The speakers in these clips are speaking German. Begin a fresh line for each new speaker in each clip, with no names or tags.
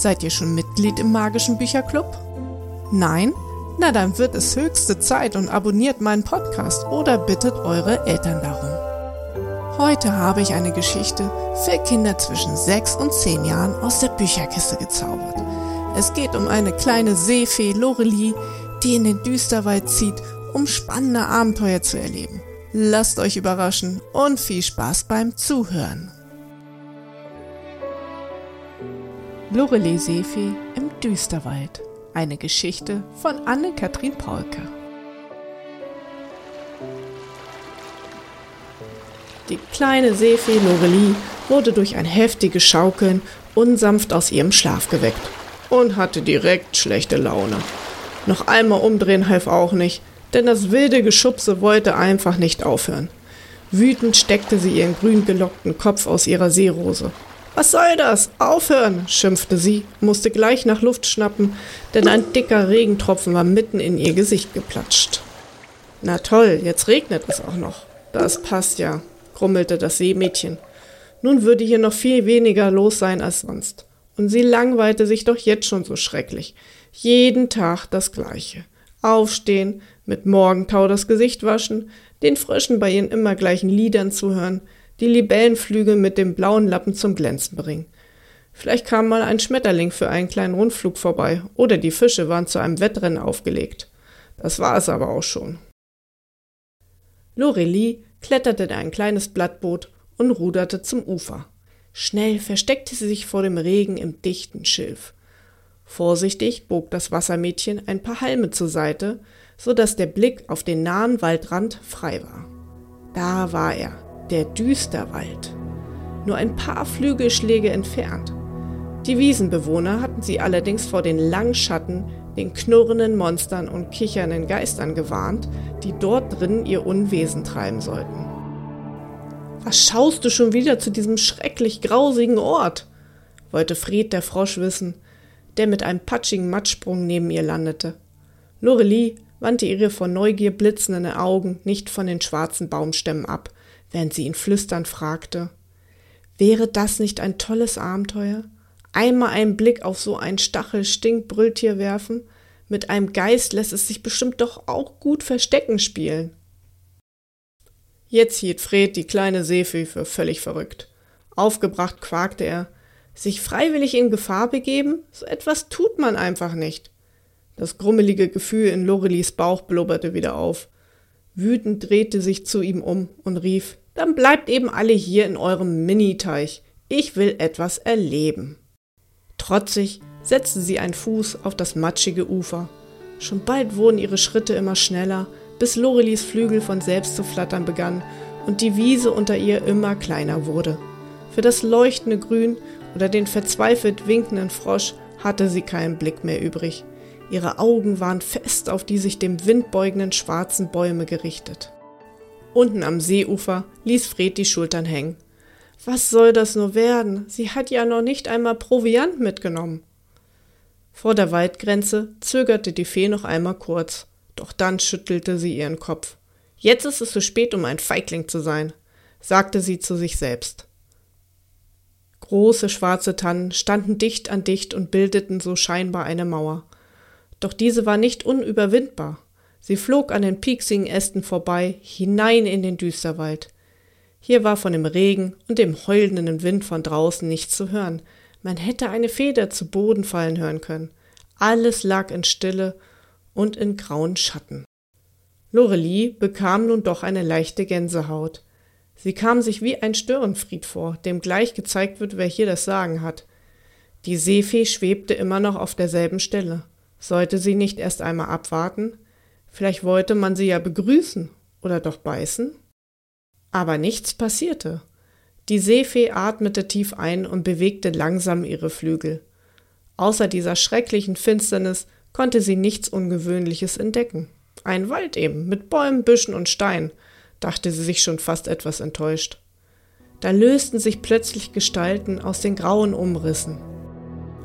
Seid ihr schon Mitglied im magischen Bücherclub? Nein? Na dann wird es höchste Zeit und abonniert meinen Podcast oder bittet eure Eltern darum. Heute habe ich eine Geschichte für Kinder zwischen 6 und 10 Jahren aus der Bücherkiste gezaubert. Es geht um eine kleine Seefee Lorelie, die in den Düsterwald zieht, um spannende Abenteuer zu erleben. Lasst euch überraschen und viel Spaß beim Zuhören. Lorelie Seefee im Düsterwald. Eine Geschichte von Anne-Kathrin Paulke. Die kleine Seefee Lorelie wurde durch ein heftiges Schaukeln unsanft aus ihrem Schlaf geweckt und hatte direkt schlechte Laune. Noch einmal umdrehen half auch nicht, denn das wilde Geschubse wollte einfach nicht aufhören. Wütend steckte sie ihren grün gelockten Kopf aus ihrer Seerose. Was soll das? Aufhören! schimpfte sie, musste gleich nach Luft schnappen, denn ein dicker Regentropfen war mitten in ihr Gesicht geplatscht. Na toll, jetzt regnet es auch noch. Das passt ja, grummelte das Seemädchen. Nun würde hier noch viel weniger los sein als sonst. Und sie langweilte sich doch jetzt schon so schrecklich. Jeden Tag das Gleiche. Aufstehen, mit Morgentau das Gesicht waschen, den Fröschen bei ihren immer gleichen Liedern zuhören, die Libellenflügel mit dem blauen Lappen zum Glänzen bringen. Vielleicht kam mal ein Schmetterling für einen kleinen Rundflug vorbei, oder die Fische waren zu einem Wettrennen aufgelegt. Das war es aber auch schon. Lorelie kletterte in ein kleines Blattboot und ruderte zum Ufer. Schnell versteckte sie sich vor dem Regen im dichten Schilf. Vorsichtig bog das Wassermädchen ein paar Halme zur Seite, so dass der Blick auf den nahen Waldrand frei war. Da war er, der Düsterwald. Nur ein paar Flügelschläge entfernt. Die Wiesenbewohner hatten sie allerdings vor den langen Schatten, den knurrenden Monstern und kichernden Geistern gewarnt, die dort drinnen ihr Unwesen treiben sollten. Was schaust du schon wieder zu diesem schrecklich grausigen Ort? wollte Fred der Frosch wissen, der mit einem patschigen Matschsprung neben ihr landete. Lorelie wandte ihre vor Neugier blitzenden Augen nicht von den schwarzen Baumstämmen ab, während sie ihn flüsternd fragte Wäre das nicht ein tolles Abenteuer? Einmal einen Blick auf so ein Stachel-Stinkbrülltier werfen? Mit einem Geist lässt es sich bestimmt doch auch gut Verstecken spielen. Jetzt hielt Fred die kleine Seefee für völlig verrückt. Aufgebracht quakte er, sich freiwillig in Gefahr begeben? So etwas tut man einfach nicht. Das grummelige Gefühl in Lorelies Bauch blubberte wieder auf. Wütend drehte sich zu ihm um und rief, dann bleibt eben alle hier in eurem Miniteich. Ich will etwas erleben. Trotzig setzte sie einen Fuß auf das matschige Ufer. Schon bald wurden ihre Schritte immer schneller, bis Lorelies Flügel von selbst zu flattern begannen und die Wiese unter ihr immer kleiner wurde. Für das leuchtende Grün oder den verzweifelt winkenden Frosch hatte sie keinen Blick mehr übrig. Ihre Augen waren fest auf die sich dem Wind beugenden schwarzen Bäume gerichtet. Unten am Seeufer ließ Fred die Schultern hängen. Was soll das nur werden? Sie hat ja noch nicht einmal Proviant mitgenommen. Vor der Waldgrenze zögerte die Fee noch einmal kurz, doch dann schüttelte sie ihren Kopf. Jetzt ist es zu spät, um ein Feigling zu sein, sagte sie zu sich selbst. Große schwarze Tannen standen dicht an dicht und bildeten so scheinbar eine Mauer. Doch diese war nicht unüberwindbar. Sie flog an den pieksigen Ästen vorbei, hinein in den Düsterwald. Hier war von dem Regen und dem heulenden Wind von draußen nichts zu hören. Man hätte eine Feder zu Boden fallen hören können. Alles lag in Stille und in grauen Schatten. Lorelie bekam nun doch eine leichte Gänsehaut. Sie kam sich wie ein Störenfried vor, dem gleich gezeigt wird, wer hier das Sagen hat. Die Seefee schwebte immer noch auf derselben Stelle. Sollte sie nicht erst einmal abwarten? Vielleicht wollte man sie ja begrüßen oder doch beißen? Aber nichts passierte. Die Seefee atmete tief ein und bewegte langsam ihre Flügel. Außer dieser schrecklichen Finsternis konnte sie nichts Ungewöhnliches entdecken. Ein Wald eben, mit Bäumen, Büschen und Steinen, dachte sie sich schon fast etwas enttäuscht. Da lösten sich plötzlich Gestalten aus den grauen Umrissen.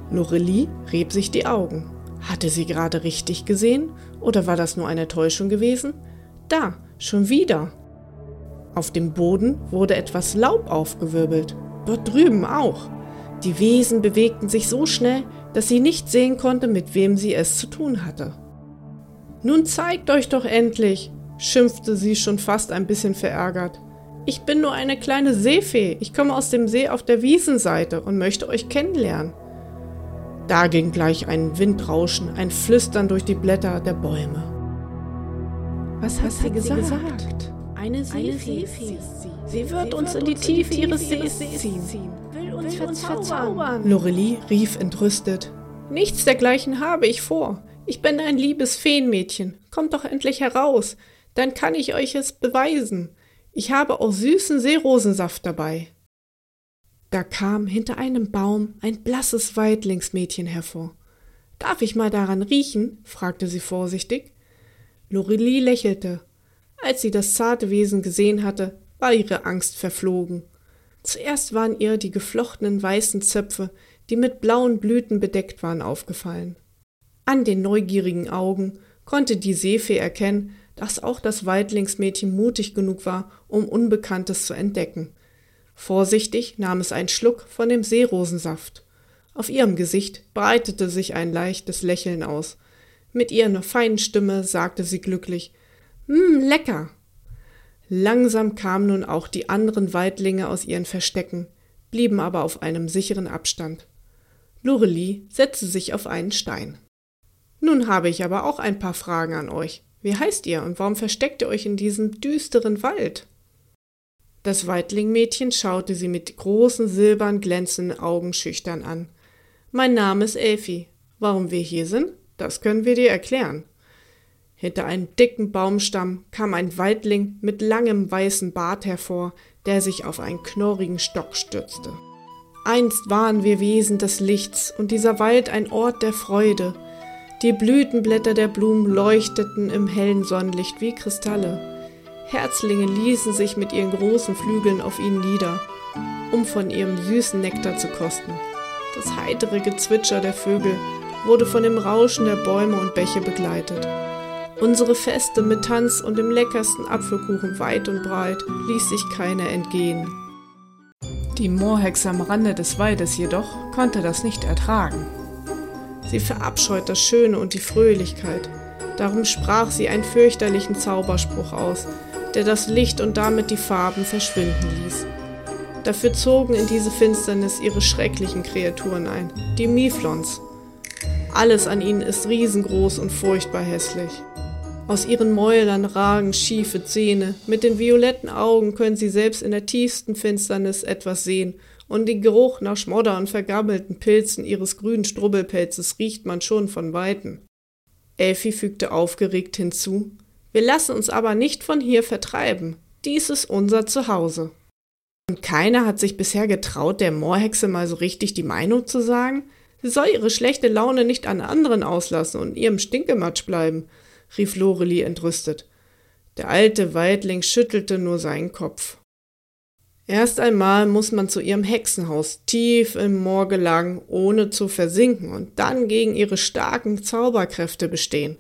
Lorelie rieb sich die Augen. Hatte sie gerade richtig gesehen oder war das nur eine Täuschung gewesen? Da, schon wieder. Auf dem Boden wurde etwas Laub aufgewirbelt, dort drüben auch. Die Wesen bewegten sich so schnell, dass sie nicht sehen konnte, mit wem sie es zu tun hatte. Nun zeigt euch doch endlich, schimpfte sie schon fast ein bisschen verärgert. Ich bin nur eine kleine Seefee. Ich komme aus dem See auf der Wiesenseite und möchte euch kennenlernen. Da ging gleich ein Windrauschen, ein Flüstern durch die Blätter der Bäume.
Was hat, Was sie, hat gesagt? sie, gesagt?
Eine Seefee ist sie. Sie wird sie uns in die Tiefe ihres Sees ziehen. Will uns, will uns verzaubern. Lorelie rief entrüstet. Nichts dergleichen habe ich vor. Ich bin ein liebes Feenmädchen. Kommt doch endlich heraus. Dann kann ich euch es beweisen. Ich habe auch süßen Seerosensaft dabei. Da kam hinter einem Baum ein blasses Weidlingsmädchen hervor. Darf ich mal daran riechen? fragte sie vorsichtig. Lorelie lächelte. Als sie das zarte Wesen gesehen hatte, war ihre Angst verflogen. Zuerst waren ihr die geflochtenen weißen Zöpfe, die mit blauen Blüten bedeckt waren, aufgefallen. An den neugierigen Augen konnte die Seefee erkennen, dass auch das Weidlingsmädchen mutig genug war, um Unbekanntes zu entdecken. Vorsichtig nahm es einen Schluck von dem Seerosensaft. Auf ihrem Gesicht breitete sich ein leichtes Lächeln aus. Mit ihrer feinen Stimme sagte sie glücklich Hm, lecker. Langsam kamen nun auch die anderen Weidlinge aus ihren Verstecken, blieben aber auf einem sicheren Abstand. Lorelie setzte sich auf einen Stein. Nun habe ich aber auch ein paar Fragen an euch. Wie heißt ihr und warum versteckt ihr euch in diesem düsteren Wald? Das Weitlingmädchen schaute sie mit großen, silbern glänzenden Augen schüchtern an. Mein Name ist Elfi. Warum wir hier sind, das können wir dir erklären. Hinter einem dicken Baumstamm kam ein Waldling mit langem weißen Bart hervor, der sich auf einen knorrigen Stock stützte. Einst waren wir Wesen des Lichts und dieser Wald ein Ort der Freude, die Blütenblätter der Blumen leuchteten im hellen Sonnenlicht wie Kristalle. Herzlinge ließen sich mit ihren großen Flügeln auf ihn nieder, um von ihrem süßen Nektar zu kosten. Das heitere Gezwitscher der Vögel wurde von dem Rauschen der Bäume und Bäche begleitet. Unsere Feste mit Tanz und dem leckersten Apfelkuchen weit und breit ließ sich keiner entgehen. Die Moorhexe am Rande des Waldes jedoch konnte das nicht ertragen. Sie verabscheut das Schöne und die Fröhlichkeit. Darum sprach sie einen fürchterlichen Zauberspruch aus, der das Licht und damit die Farben verschwinden ließ. Dafür zogen in diese Finsternis ihre schrecklichen Kreaturen ein, die Miflons. Alles an ihnen ist riesengroß und furchtbar hässlich. Aus ihren Mäulern ragen schiefe Zähne, mit den violetten Augen können sie selbst in der tiefsten Finsternis etwas sehen und den Geruch nach Schmodder und vergammelten Pilzen ihres grünen Strubbelpelzes riecht man schon von Weitem. Elfi fügte aufgeregt hinzu, wir lassen uns aber nicht von hier vertreiben. Dies ist unser Zuhause. Und keiner hat sich bisher getraut, der Moorhexe mal so richtig die Meinung zu sagen? Sie soll ihre schlechte Laune nicht an anderen auslassen und ihrem Stinkematsch bleiben, rief Lorelie entrüstet. Der alte Weidling schüttelte nur seinen Kopf. Erst einmal muss man zu ihrem Hexenhaus tief im Moor gelangen, ohne zu versinken und dann gegen ihre starken Zauberkräfte bestehen.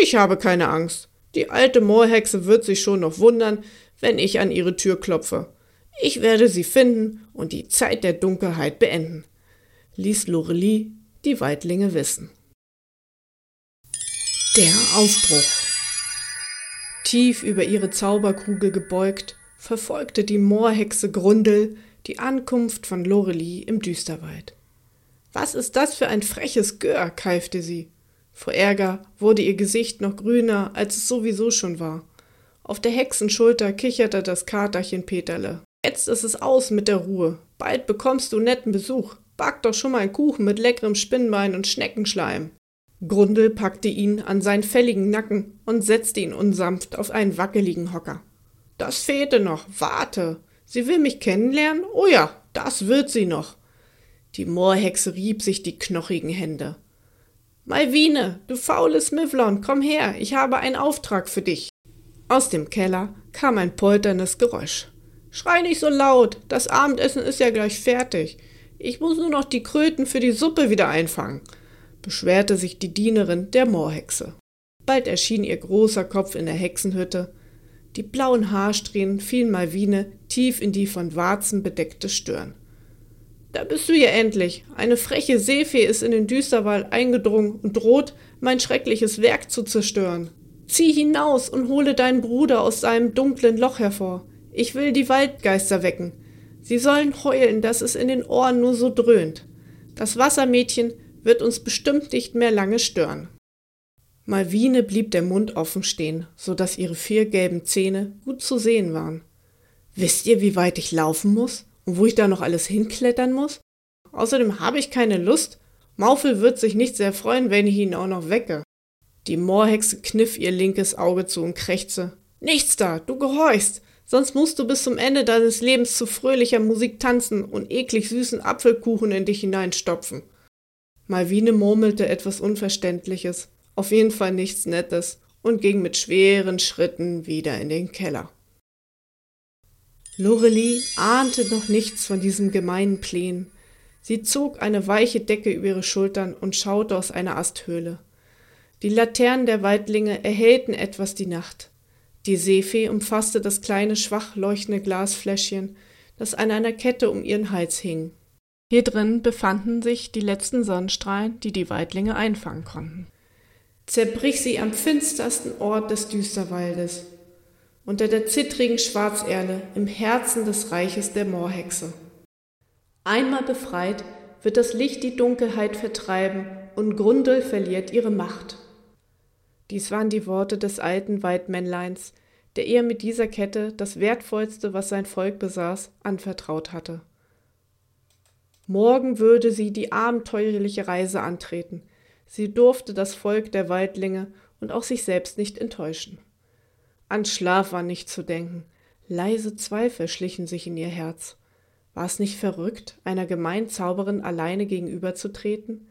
Ich habe keine Angst. Die alte Moorhexe wird sich schon noch wundern, wenn ich an ihre Tür klopfe. Ich werde sie finden und die Zeit der Dunkelheit beenden, ließ Lorelie die Weidlinge wissen. Der Aufbruch. Tief über ihre Zauberkugel gebeugt, verfolgte die Moorhexe Grundel die Ankunft von Lorelie im Düsterwald. Was ist das für ein freches Gör, keifte sie. Vor Ärger wurde ihr Gesicht noch grüner, als es sowieso schon war. Auf der Hexenschulter kicherte das Katerchen Peterle. Jetzt ist es aus mit der Ruhe. Bald bekommst du netten Besuch. Back doch schon mal einen Kuchen mit leckerem Spinnbein und Schneckenschleim. Grundel packte ihn an seinen fälligen Nacken und setzte ihn unsanft auf einen wackeligen Hocker. Das fehlte noch. Warte. Sie will mich kennenlernen? Oh ja, das wird sie noch. Die Moorhexe rieb sich die knochigen Hände. Malvine, du faules Mivlon, komm her, ich habe einen Auftrag für dich. Aus dem Keller kam ein polterndes Geräusch. Schrei nicht so laut, das Abendessen ist ja gleich fertig. Ich muss nur noch die Kröten für die Suppe wieder einfangen, beschwerte sich die Dienerin der Moorhexe. Bald erschien ihr großer Kopf in der Hexenhütte. Die blauen Haarsträhnen fielen Malvine tief in die von Warzen bedeckte Stirn. Da bist du ja endlich. Eine freche Seefee ist in den Düsterwald eingedrungen und droht, mein schreckliches Werk zu zerstören. Zieh hinaus und hole deinen Bruder aus seinem dunklen Loch hervor. Ich will die Waldgeister wecken. Sie sollen heulen, dass es in den Ohren nur so dröhnt. Das Wassermädchen wird uns bestimmt nicht mehr lange stören. Malvine blieb der Mund offen stehen, so dass ihre vier gelben Zähne gut zu sehen waren. Wisst ihr, wie weit ich laufen muss? Und wo ich da noch alles hinklettern muss? Außerdem habe ich keine Lust. Maufel wird sich nicht sehr freuen, wenn ich ihn auch noch wecke. Die Moorhexe kniff ihr linkes Auge zu und krächzte. Nichts da, du gehorchst. Sonst musst du bis zum Ende deines Lebens zu fröhlicher Musik tanzen und eklig süßen Apfelkuchen in dich hineinstopfen. Malvine murmelte etwas Unverständliches, auf jeden Fall nichts Nettes, und ging mit schweren Schritten wieder in den Keller. Lorelie ahnte noch nichts von diesem gemeinen Plänen. Sie zog eine weiche Decke über ihre Schultern und schaute aus einer Asthöhle. Die Laternen der Waldlinge erhellten etwas die Nacht. Die Seefee umfasste das kleine, schwach leuchtende Glasfläschchen, das an einer Kette um ihren Hals hing. Hier drin befanden sich die letzten Sonnenstrahlen, die die Waldlinge einfangen konnten. Zerbrich sie am finstersten Ort des Düsterwaldes, unter der zittrigen Schwarzerle im Herzen des Reiches der Moorhexe. Einmal befreit, wird das Licht die Dunkelheit vertreiben und Grundel verliert ihre Macht. Dies waren die Worte des alten Waldmännleins, der ihr mit dieser Kette das Wertvollste, was sein Volk besaß, anvertraut hatte. Morgen würde sie die abenteuerliche Reise antreten. Sie durfte das Volk der Waldlinge und auch sich selbst nicht enttäuschen. An Schlaf war nicht zu denken. Leise Zweifel schlichen sich in ihr Herz. War es nicht verrückt, einer gemeinen Zauberin alleine gegenüberzutreten?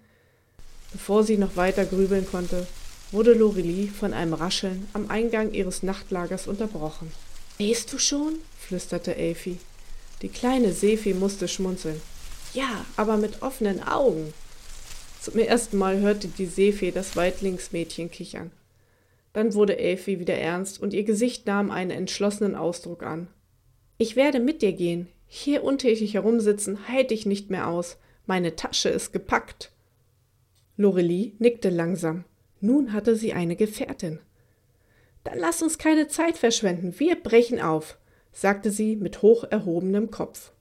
Bevor sie noch weiter grübeln konnte, wurde Lorelie von einem Rascheln am Eingang ihres Nachtlagers unterbrochen. Gehst du schon? flüsterte Elfi. Die kleine Sefi musste schmunzeln. Ja, aber mit offenen Augen. Zum ersten Mal hörte die Seefee das Weitlingsmädchen kichern. Dann wurde Elfi wieder ernst und ihr Gesicht nahm einen entschlossenen Ausdruck an. Ich werde mit dir gehen. Hier untätig herumsitzen halte ich nicht mehr aus. Meine Tasche ist gepackt. Lorelie nickte langsam. Nun hatte sie eine Gefährtin. Dann lass uns keine Zeit verschwenden. Wir brechen auf, sagte sie mit hoch erhobenem Kopf.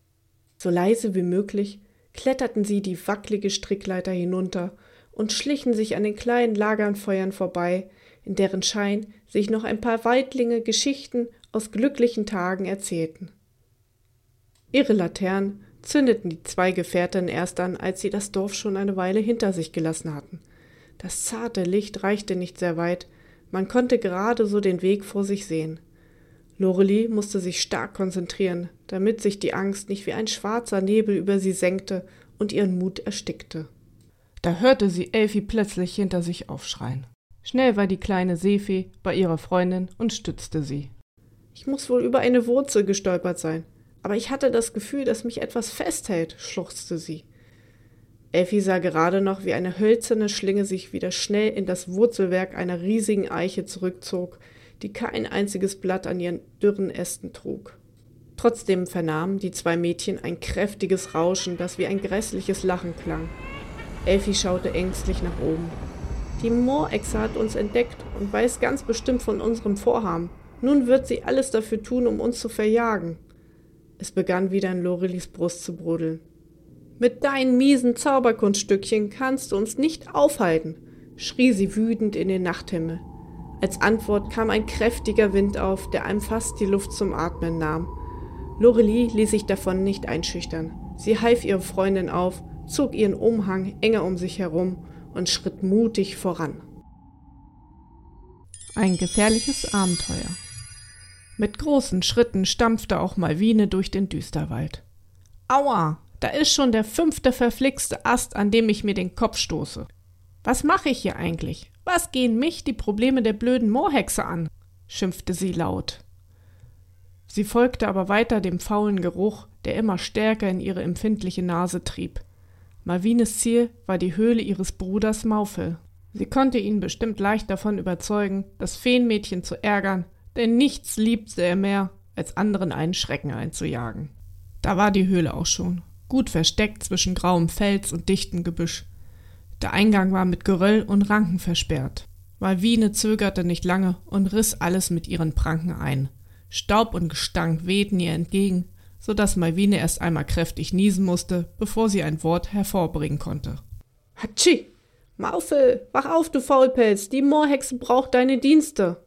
So leise wie möglich kletterten sie die wackelige Strickleiter hinunter und schlichen sich an den kleinen Lagernfeuern vorbei, in deren Schein sich noch ein paar Waldlinge Geschichten aus glücklichen Tagen erzählten. Ihre Laternen zündeten die zwei Gefährten erst an, als sie das Dorf schon eine Weile hinter sich gelassen hatten. Das zarte Licht reichte nicht sehr weit, man konnte gerade so den Weg vor sich sehen. Lorelie musste sich stark konzentrieren, damit sich die Angst nicht wie ein schwarzer Nebel über sie senkte und ihren Mut erstickte. Da hörte sie Elfi plötzlich hinter sich aufschreien. Schnell war die kleine Seefee bei ihrer Freundin und stützte sie. Ich muss wohl über eine Wurzel gestolpert sein, aber ich hatte das Gefühl, dass mich etwas festhält, schluchzte sie. Elfi sah gerade noch, wie eine hölzerne Schlinge sich wieder schnell in das Wurzelwerk einer riesigen Eiche zurückzog, die kein einziges Blatt an ihren dürren Ästen trug. Trotzdem vernahmen die zwei Mädchen ein kräftiges Rauschen, das wie ein grässliches Lachen klang. Elfi schaute ängstlich nach oben. Die Moorechse hat uns entdeckt und weiß ganz bestimmt von unserem Vorhaben. Nun wird sie alles dafür tun, um uns zu verjagen. Es begann wieder in Lorelis Brust zu brodeln. Mit deinen miesen Zauberkunststückchen kannst du uns nicht aufhalten, schrie sie wütend in den Nachthimmel. Als Antwort kam ein kräftiger Wind auf, der einem fast die Luft zum Atmen nahm. Lorelie ließ sich davon nicht einschüchtern. Sie half ihre Freundin auf, zog ihren Umhang enger um sich herum und schritt mutig voran. Ein gefährliches Abenteuer. Mit großen Schritten stampfte auch Malvine durch den Düsterwald. Aua!
Da ist schon der fünfte verflixte Ast, an dem ich mir den Kopf stoße. Was mache ich hier eigentlich? Was gehen mich die Probleme der blöden Moorhexe an? schimpfte sie laut. Sie folgte aber weiter dem faulen Geruch, der immer stärker in ihre empfindliche Nase trieb. Malvines Ziel war die Höhle ihres Bruders Maufel. Sie konnte ihn bestimmt leicht davon überzeugen, das Feenmädchen zu ärgern, denn nichts liebte er mehr, als anderen einen Schrecken einzujagen. Da war die Höhle auch schon, gut versteckt zwischen grauem Fels und dichtem Gebüsch. Der Eingang war mit Geröll und Ranken versperrt. Malvine zögerte nicht lange und riss alles mit ihren Pranken ein. Staub und Gestank wehten ihr entgegen, so dass Malvine erst einmal kräftig niesen musste, bevor sie ein Wort hervorbringen konnte.
Hatschi! Maufel, wach auf, du Faulpelz, die Moorhexe braucht deine Dienste.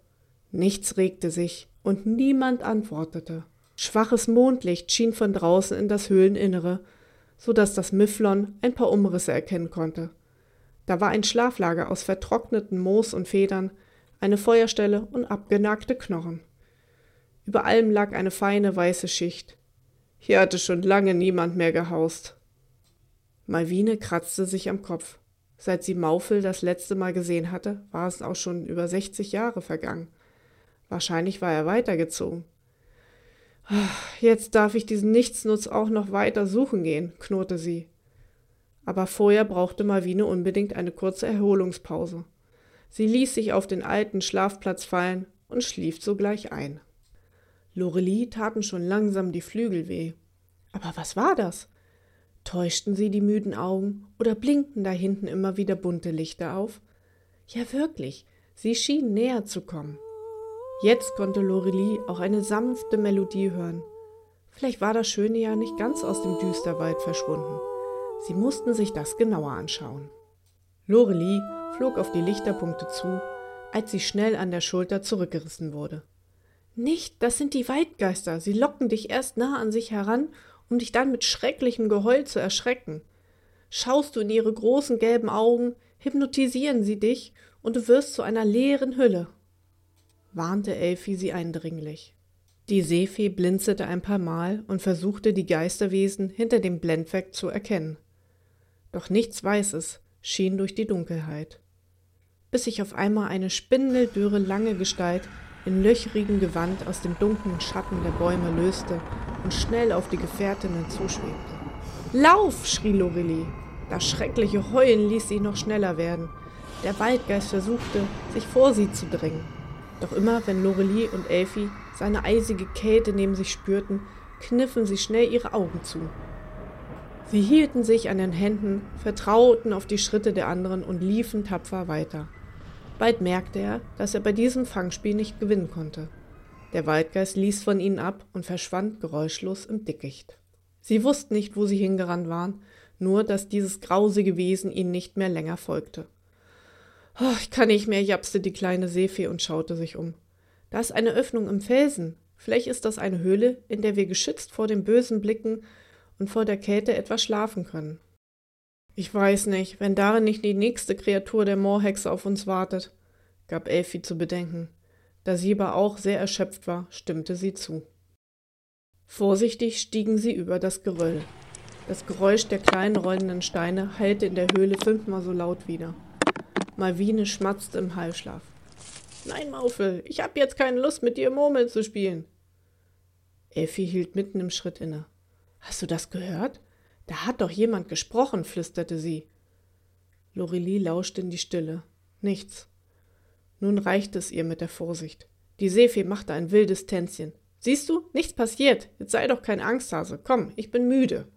Nichts regte sich, und niemand antwortete. Schwaches Mondlicht schien von draußen in das Höhleninnere, so dass das Mifflon ein paar Umrisse erkennen konnte. Da war ein Schlaflager aus vertrockneten Moos und Federn, eine Feuerstelle und abgenagte Knochen. Über allem lag eine feine weiße Schicht. Hier hatte schon lange niemand mehr gehaust. Malvine kratzte sich am Kopf. Seit sie Maufel das letzte Mal gesehen hatte, war es auch schon über 60 Jahre vergangen. Wahrscheinlich war er weitergezogen. Jetzt darf ich diesen Nichtsnutz auch noch weiter suchen gehen, knurrte sie. Aber vorher brauchte Malvine unbedingt eine kurze Erholungspause. Sie ließ sich auf den alten Schlafplatz fallen und schlief sogleich ein. Lorelie taten schon langsam die Flügel weh. Aber was war das? Täuschten sie die müden Augen oder blinkten da hinten immer wieder bunte Lichter auf? Ja, wirklich, sie schien näher zu kommen. Jetzt konnte Lorelie auch eine sanfte Melodie hören. Vielleicht war das Schöne ja nicht ganz aus dem Düsterwald verschwunden. Sie mussten sich das genauer anschauen. Lorelie flog auf die Lichterpunkte zu, als sie schnell an der Schulter zurückgerissen wurde. Nicht, das sind die Waldgeister. Sie locken dich erst nah an sich heran, um dich dann mit schrecklichem Geheul zu erschrecken. Schaust du in ihre großen gelben Augen, hypnotisieren sie dich und du wirst zu einer leeren Hülle, warnte Elfi sie eindringlich. Die Seefee blinzelte ein paar Mal und versuchte die Geisterwesen hinter dem Blendwerk zu erkennen. Doch nichts Weißes schien durch die Dunkelheit. Bis sich auf einmal eine spindeldürre lange Gestalt in löcherigem Gewand aus dem dunklen Schatten der Bäume löste und schnell auf die Gefährtinnen zuschwebte. Lauf! schrie Lorelie. Das schreckliche Heulen ließ sie noch schneller werden. Der Waldgeist versuchte, sich vor sie zu drängen. Doch immer, wenn Lorelie und Elfi seine eisige Kälte neben sich spürten, kniffen sie schnell ihre Augen zu. Sie hielten sich an den Händen, vertrauten auf die Schritte der anderen und liefen tapfer weiter. Bald merkte er, dass er bei diesem Fangspiel nicht gewinnen konnte. Der Waldgeist ließ von ihnen ab und verschwand geräuschlos im Dickicht. Sie wussten nicht, wo sie hingerannt waren, nur dass dieses grausige Wesen ihnen nicht mehr länger folgte. Oh, ich kann nicht mehr, japste die kleine Seefee und schaute sich um. Da ist eine Öffnung im Felsen. Vielleicht ist das eine Höhle, in der wir geschützt vor den bösen Blicken und vor der Kälte etwas schlafen können. Ich weiß nicht, wenn darin nicht die nächste Kreatur der Moorhexe auf uns wartet, gab Elfi zu bedenken. Da sie aber auch sehr erschöpft war, stimmte sie zu. Vorsichtig stiegen sie über das Geröll. Das Geräusch der kleinen rollenden Steine hallte in der Höhle fünfmal so laut wieder. Malvine schmatzte im Halbschlaf. Nein, Maufel, ich hab jetzt keine Lust, mit dir Murmeln zu spielen. Elfi hielt mitten im Schritt inne. Hast du das gehört? Da hat doch jemand gesprochen, flüsterte sie. Lorelie lauschte in die Stille. Nichts. Nun reichte es ihr mit der Vorsicht. Die Seefee machte ein wildes Tänzchen. Siehst du, nichts passiert. Jetzt sei doch kein Angsthase. Komm, ich bin müde.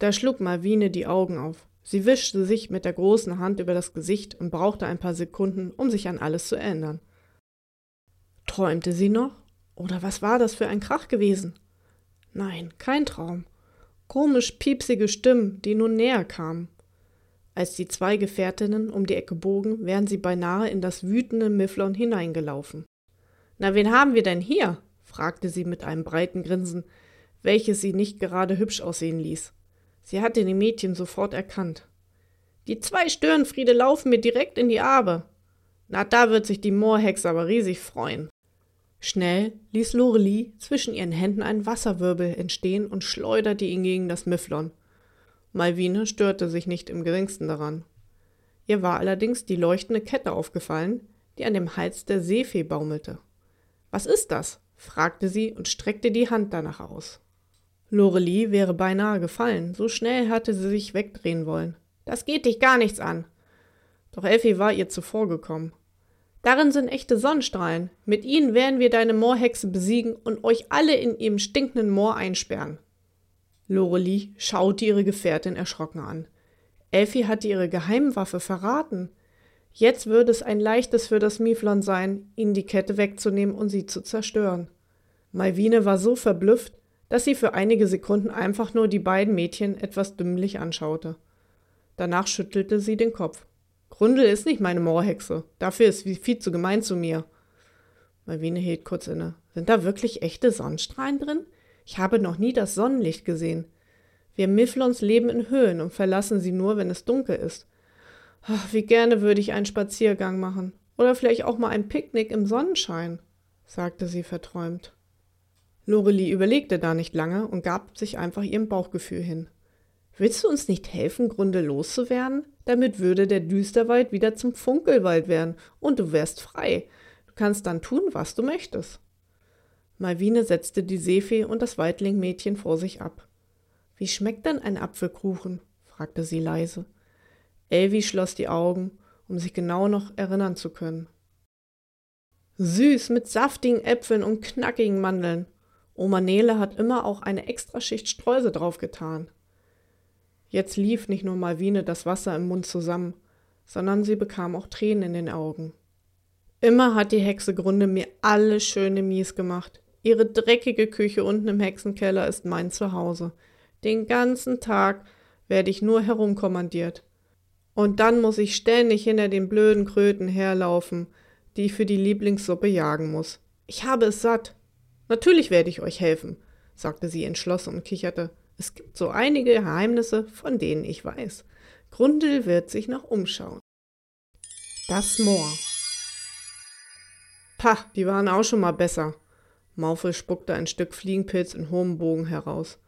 Da schlug Malvine die Augen auf. Sie wischte sich mit der großen Hand über das Gesicht und brauchte ein paar Sekunden, um sich an alles zu erinnern. Träumte sie noch? Oder was war das für ein Krach gewesen? Nein, kein Traum komisch piepsige Stimmen, die nun näher kamen. Als die zwei Gefährtinnen um die Ecke bogen, wären sie beinahe in das wütende Mifflon hineingelaufen. Na, wen haben wir denn hier? fragte sie mit einem breiten Grinsen, welches sie nicht gerade hübsch aussehen ließ. Sie hatte die Mädchen sofort erkannt. Die zwei Schnell ließ Lorelie zwischen ihren Händen einen Wasserwirbel entstehen und schleuderte ihn gegen das Mifflon. Malvine störte sich nicht im geringsten daran. Ihr war allerdings die leuchtende Kette aufgefallen, die an dem Hals der Seefee baumelte. Was ist das? fragte sie und streckte die Hand danach aus. Lorelie wäre beinahe gefallen, so schnell hatte sie sich wegdrehen wollen. Das geht dich gar nichts an. Doch Elfie war ihr zuvorgekommen. Darin sind echte Sonnenstrahlen. Mit ihnen werden wir deine Moorhexe besiegen und euch alle in ihrem stinkenden Moor einsperren. Lorelie schaute ihre Gefährtin erschrocken an. Elfie hatte ihre Geheimwaffe verraten. Jetzt würde es ein leichtes für das Mieflon sein, ihnen die Kette wegzunehmen und sie zu zerstören. Malvine war so verblüfft, dass sie für einige Sekunden einfach nur die beiden Mädchen etwas dümmlich anschaute. Danach schüttelte sie den Kopf. Grundel ist nicht meine Moorhexe. Dafür ist sie viel zu gemein zu mir. Malvine hielt kurz inne. Sind da wirklich echte Sonnenstrahlen drin? Ich habe noch nie das Sonnenlicht gesehen. Wir Mifflons leben in Höhen und verlassen sie nur, wenn es dunkel ist. Ach, wie gerne würde ich einen Spaziergang machen. Oder vielleicht auch mal ein Picknick im Sonnenschein, sagte sie verträumt. Lorelie überlegte da nicht lange und gab sich einfach ihrem Bauchgefühl hin. Willst du uns nicht helfen, Grunde loszuwerden? Damit würde der Düsterwald wieder zum Funkelwald werden und du wärst frei. Du kannst dann tun, was du möchtest. Malvine setzte die Seefee und das Waldlingmädchen vor sich ab. Wie schmeckt denn ein Apfelkuchen? fragte sie leise. Elvi schloss die Augen, um sich genau noch erinnern zu können. Süß mit saftigen Äpfeln und knackigen Mandeln. Oma Nele hat immer auch eine Extraschicht Streuse draufgetan. Jetzt lief nicht nur Malvine das Wasser im Mund zusammen, sondern sie bekam auch Tränen in den Augen. Immer hat die Hexe Grunde mir alles schöne mies gemacht. Ihre dreckige Küche unten im Hexenkeller ist mein Zuhause. Den ganzen Tag werde ich nur herumkommandiert. Und dann muss ich ständig hinter den blöden Kröten herlaufen, die ich für die Lieblingssuppe jagen muss. Ich habe es satt. Natürlich werde ich euch helfen, sagte sie entschlossen und kicherte. Es gibt so einige Geheimnisse, von denen ich weiß. Grundel wird sich noch umschauen. Das Moor. Pah, die waren auch schon mal besser. Maufel spuckte ein Stück Fliegenpilz in hohem Bogen heraus.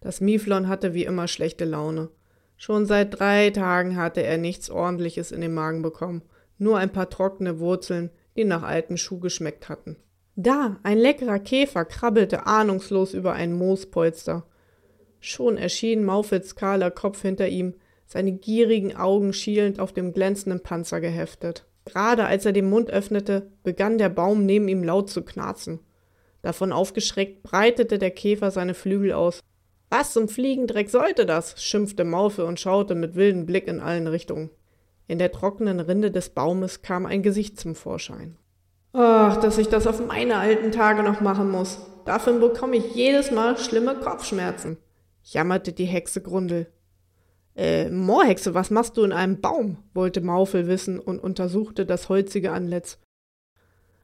Das Mieflon hatte wie immer schlechte Laune. Schon seit drei Tagen hatte er nichts Ordentliches in den Magen bekommen, nur ein paar trockene Wurzeln, die nach alten Schuh geschmeckt hatten. Da, ein leckerer Käfer krabbelte ahnungslos über ein Moospolster. Schon erschien Maufels kahler Kopf hinter ihm, seine gierigen Augen schielend auf dem glänzenden Panzer geheftet. Gerade als er den Mund öffnete, begann der Baum neben ihm laut zu knarzen. Davon aufgeschreckt breitete der Käfer seine Flügel aus was zum Fliegendreck sollte das? schimpfte Maufe und schaute mit wildem Blick in allen Richtungen. In der trockenen Rinde des Baumes kam ein Gesicht zum Vorschein. Ach, dass ich das auf meine alten Tage noch machen muss. Dafür bekomme ich jedes Mal schlimme Kopfschmerzen, jammerte die Hexe Grundel. Äh, Moorhexe, was machst du in einem Baum? wollte Maufel wissen und untersuchte das holzige Antlitz.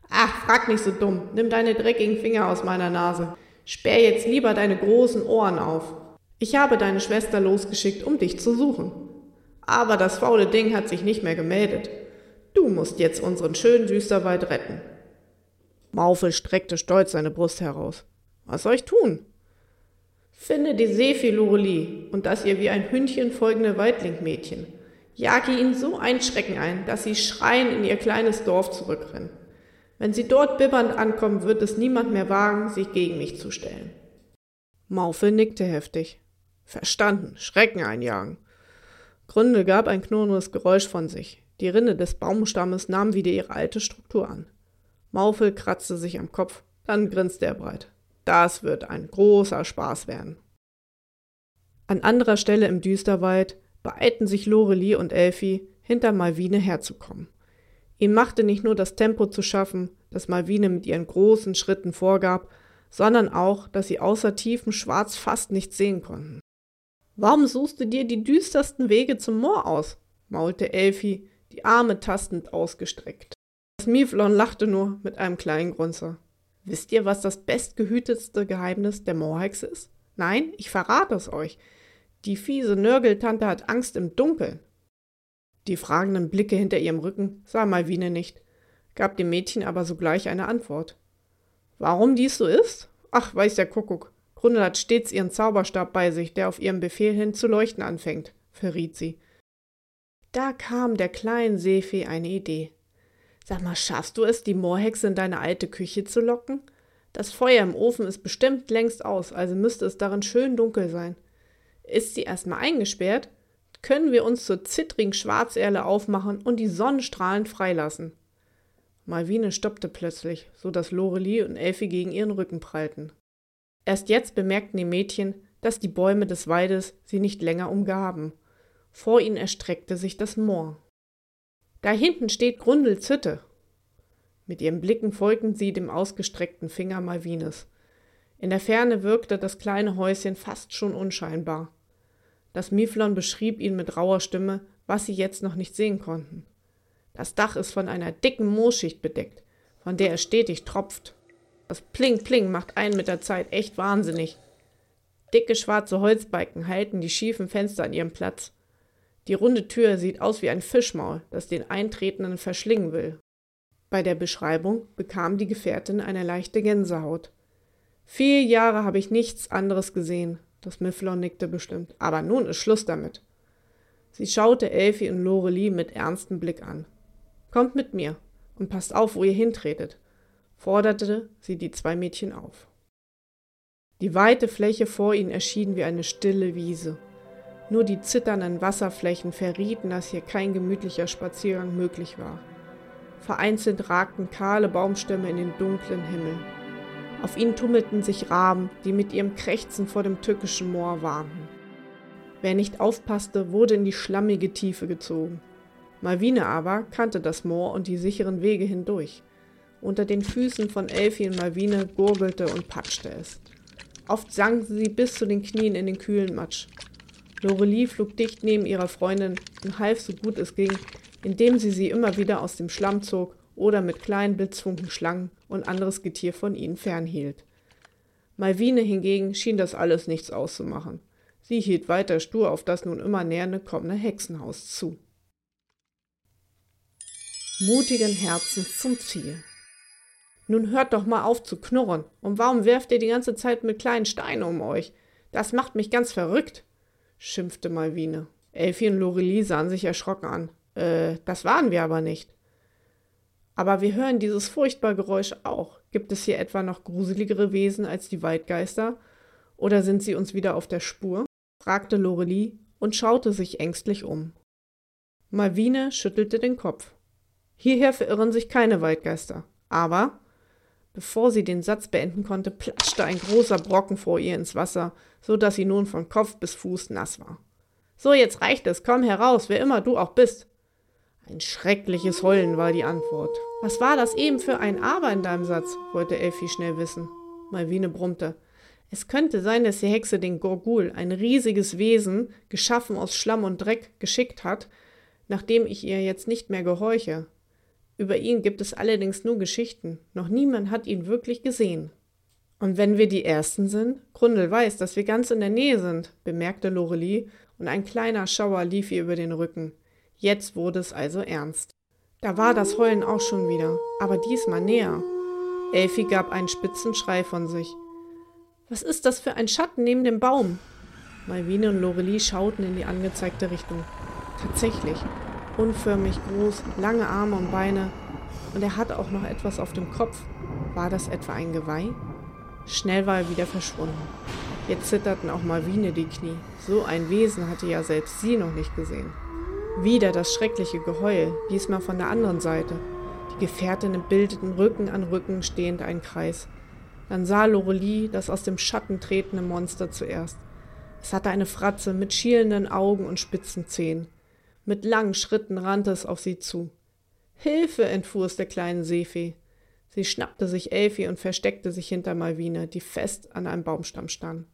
Ach, frag nicht so dumm. Nimm deine dreckigen Finger aus meiner Nase. Sperr jetzt lieber deine großen Ohren auf. Ich habe deine Schwester losgeschickt, um dich zu suchen. Aber das faule Ding hat sich nicht mehr gemeldet. Du musst jetzt unseren schönen Düsterwald retten. Maufel streckte stolz seine Brust heraus. Was soll ich tun? Finde die Seefilorelie und das ihr wie ein Hündchen folgende Waldlingmädchen. Jage ihnen so einen Schrecken ein, dass sie schreien in ihr kleines Dorf zurückrennen. Wenn sie dort bibbernd ankommen, wird es niemand mehr wagen, sich gegen mich zu stellen. Maufel nickte heftig. Verstanden, Schrecken einjagen. Gründe gab ein knurrendes Geräusch von sich. Die Rinde des Baumstammes nahm wieder ihre alte Struktur an. Maufel kratzte sich am Kopf, dann grinste er breit. Das wird ein großer Spaß werden. An anderer Stelle im Düsterwald beeilten sich Lorelie und Elfi, hinter Malvine herzukommen. Ihm machte nicht nur das Tempo zu schaffen, das Malvine mit ihren großen Schritten vorgab, sondern auch, dass sie außer tiefem Schwarz fast nichts sehen konnten. Warum suchst du dir die düstersten Wege zum Moor aus? maulte Elfi, die Arme tastend ausgestreckt. Das Mieflon lachte nur mit einem kleinen Grunzer. Wisst ihr, was das bestgehütetste Geheimnis der Moorhexe ist? Nein, ich verrate es euch. Die fiese Nörgeltante hat Angst im Dunkeln. Die fragenden Blicke hinter ihrem Rücken sah Malvine nicht, gab dem Mädchen aber sogleich eine Antwort. Warum dies so ist? Ach, weiß der Kuckuck. Grundel hat stets ihren Zauberstab bei sich, der auf ihrem Befehl hin zu leuchten anfängt, verriet sie. Da kam der kleinen Seefee eine Idee. Sag mal, schaffst du es, die Moorhexe in deine alte Küche zu locken? Das Feuer im Ofen ist bestimmt längst aus, also müsste es darin schön dunkel sein. Ist sie erstmal eingesperrt, können wir uns zur zittrigen Schwarzerle aufmachen und die Sonnenstrahlen freilassen. Malvine stoppte plötzlich, so dass Lorelie und Elfi gegen ihren Rücken prallten. Erst jetzt bemerkten die Mädchen, dass die Bäume des Waldes sie nicht länger umgaben. Vor ihnen erstreckte sich das Moor. Da hinten steht Grundels Hütte. Mit ihren Blicken folgten sie dem ausgestreckten Finger Malvines. In der Ferne wirkte das kleine Häuschen fast schon unscheinbar. Das Mieflon beschrieb ihnen mit rauer Stimme, was sie jetzt noch nicht sehen konnten. Das Dach ist von einer dicken Moosschicht bedeckt, von der es stetig tropft. Das Pling-Pling macht einen mit der Zeit echt wahnsinnig. Dicke schwarze Holzbalken halten die schiefen Fenster an ihrem Platz. Die runde Tür sieht aus wie ein Fischmaul, das den Eintretenden verschlingen will. Bei der Beschreibung bekam die Gefährtin eine leichte Gänsehaut. Vier Jahre habe ich nichts anderes gesehen. Das Mifflon nickte bestimmt. Aber nun ist Schluss damit. Sie schaute Elfi und Lorelie mit ernstem Blick an. Kommt mit mir und passt auf, wo ihr hintretet, forderte sie die zwei Mädchen auf. Die weite Fläche vor ihnen erschien wie eine stille Wiese. Nur die zitternden Wasserflächen verrieten, dass hier kein gemütlicher Spaziergang möglich war. Vereinzelt ragten kahle Baumstämme in den dunklen Himmel. Auf ihnen tummelten sich Raben, die mit ihrem Krächzen vor dem tückischen Moor warnten. Wer nicht aufpasste, wurde in die schlammige Tiefe gezogen. Malvine aber kannte das Moor und die sicheren Wege hindurch. Unter den Füßen von Elfi und Malvine gurgelte und patschte es. Oft sanken sie bis zu den Knien in den kühlen Matsch. Lorelie flog dicht neben ihrer Freundin und half so gut es ging, indem sie sie immer wieder aus dem Schlamm zog oder mit kleinen Blitzfunken Schlangen und anderes Getier von ihnen fernhielt. Malvine hingegen schien das alles nichts auszumachen. Sie hielt weiter stur auf das nun immer näher kommende Hexenhaus zu mutigen Herzens zum Ziel. Nun hört doch mal auf zu knurren. Und warum werft ihr die ganze Zeit mit kleinen Steinen um euch? Das macht mich ganz verrückt, schimpfte Malvine. Elfie und Lorelie sahen sich erschrocken an. Äh, das waren wir aber nicht. Aber wir hören dieses furchtbare Geräusch auch. Gibt es hier etwa noch gruseligere Wesen als die Waldgeister? Oder sind sie uns wieder auf der Spur? fragte Lorelie und schaute sich ängstlich um. Malvine schüttelte den Kopf. Hierher verirren sich keine Waldgeister. Aber, bevor sie den Satz beenden konnte, platschte ein großer Brocken vor ihr ins Wasser, so dass sie nun von Kopf bis Fuß nass war. So, jetzt reicht es, komm heraus, wer immer du auch bist. Ein schreckliches Heulen war die Antwort. Was war das eben für ein Aber in deinem Satz? wollte Elfi schnell wissen. Malvine brummte. Es könnte sein, dass die Hexe den Gorgul, ein riesiges Wesen, geschaffen aus Schlamm und Dreck, geschickt hat, nachdem ich ihr jetzt nicht mehr gehorche. Über ihn gibt es allerdings nur Geschichten, noch niemand hat ihn wirklich gesehen. Und wenn wir die Ersten sind? Grundel weiß, dass wir ganz in der Nähe sind, bemerkte Lorelie, und ein kleiner Schauer lief ihr über den Rücken. Jetzt wurde es also ernst. Da war das Heulen auch schon wieder, aber diesmal näher. Elfi gab einen spitzen Schrei von sich. Was ist das für ein Schatten neben dem Baum? Malvine und Lorelie schauten in die angezeigte Richtung. Tatsächlich, unförmig groß, lange Arme und Beine, und er hatte auch noch etwas auf dem Kopf. War das etwa ein Geweih? Schnell war er wieder verschwunden. Jetzt zitterten auch Malvine die Knie. So ein Wesen hatte ja selbst sie noch nicht gesehen. Wieder das schreckliche Geheul, diesmal von der anderen Seite. Die Gefährtinnen bildeten Rücken an Rücken stehend einen Kreis. Dann sah Lorelie das aus dem Schatten tretende Monster zuerst. Es hatte eine Fratze mit schielenden Augen und spitzen Zähnen. Mit langen Schritten rannte es auf sie zu. Hilfe, entfuhr es der kleinen Seefee. Sie schnappte sich Elfi und versteckte sich hinter Malvine, die fest an einem Baumstamm stand.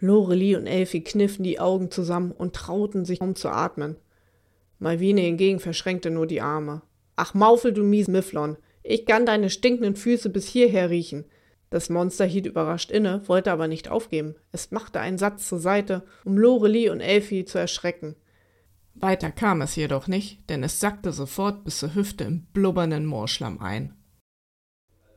Lorelie und Elfi kniffen die Augen zusammen und trauten sich um zu atmen. Malvine hingegen verschränkte nur die Arme. Ach, Maufel, du mies Mifflon, ich kann deine stinkenden Füße bis hierher riechen. Das Monster hielt überrascht inne, wollte aber nicht aufgeben. Es machte einen Satz zur Seite, um Lorelie und Elfi zu erschrecken. Weiter kam es jedoch nicht, denn es sackte sofort bis zur Hüfte im blubbernden Moorschlamm ein.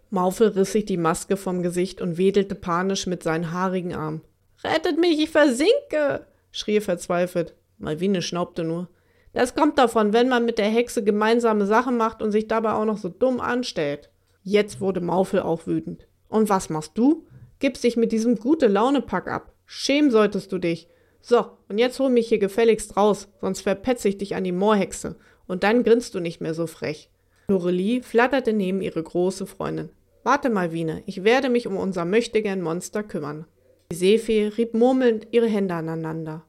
Maufel riss sich die Maske vom Gesicht und wedelte panisch mit seinen haarigen Armen. Rettet mich, ich versinke! schrie er verzweifelt. Malvine schnaubte nur. Das kommt davon, wenn man mit der Hexe gemeinsame Sachen macht und sich dabei auch noch so dumm anstellt. Jetzt wurde Maufel auch wütend. Und was machst du? Gibst dich mit diesem gute Laune-Pack ab. Schämen solltest du dich. So, und jetzt hol mich hier gefälligst raus, sonst verpetze ich dich an die Moorhexe. Und dann grinst du nicht mehr so frech. Lorelie flatterte neben ihre große Freundin. Warte mal, Wiene, ich werde mich um unser möchtegern Monster kümmern. Die Seefee rieb murmelnd ihre Hände aneinander.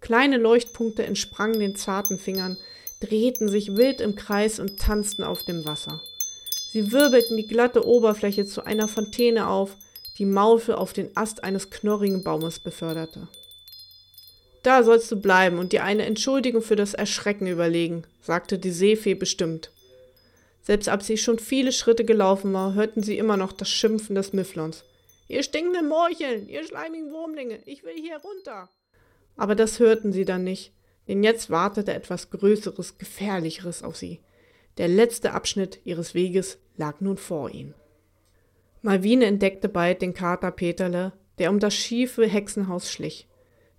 Kleine Leuchtpunkte entsprangen den zarten Fingern, drehten sich wild im Kreis und tanzten auf dem Wasser. Sie wirbelten die glatte Oberfläche zu einer Fontäne auf, die Maufe auf den Ast eines knorrigen Baumes beförderte. Da sollst du bleiben und dir eine Entschuldigung für das Erschrecken überlegen, sagte die Seefee bestimmt. Selbst als sie schon viele Schritte gelaufen war, hörten sie immer noch das Schimpfen des Mifflons. Ihr stinkenden Morcheln, ihr schleimigen Wurmlinge, ich will hier runter. Aber das hörten sie dann nicht, denn jetzt wartete etwas Größeres, Gefährlicheres auf sie. Der letzte Abschnitt ihres Weges lag nun vor ihnen. Malvine entdeckte bald den Kater Peterle, der um das schiefe Hexenhaus schlich.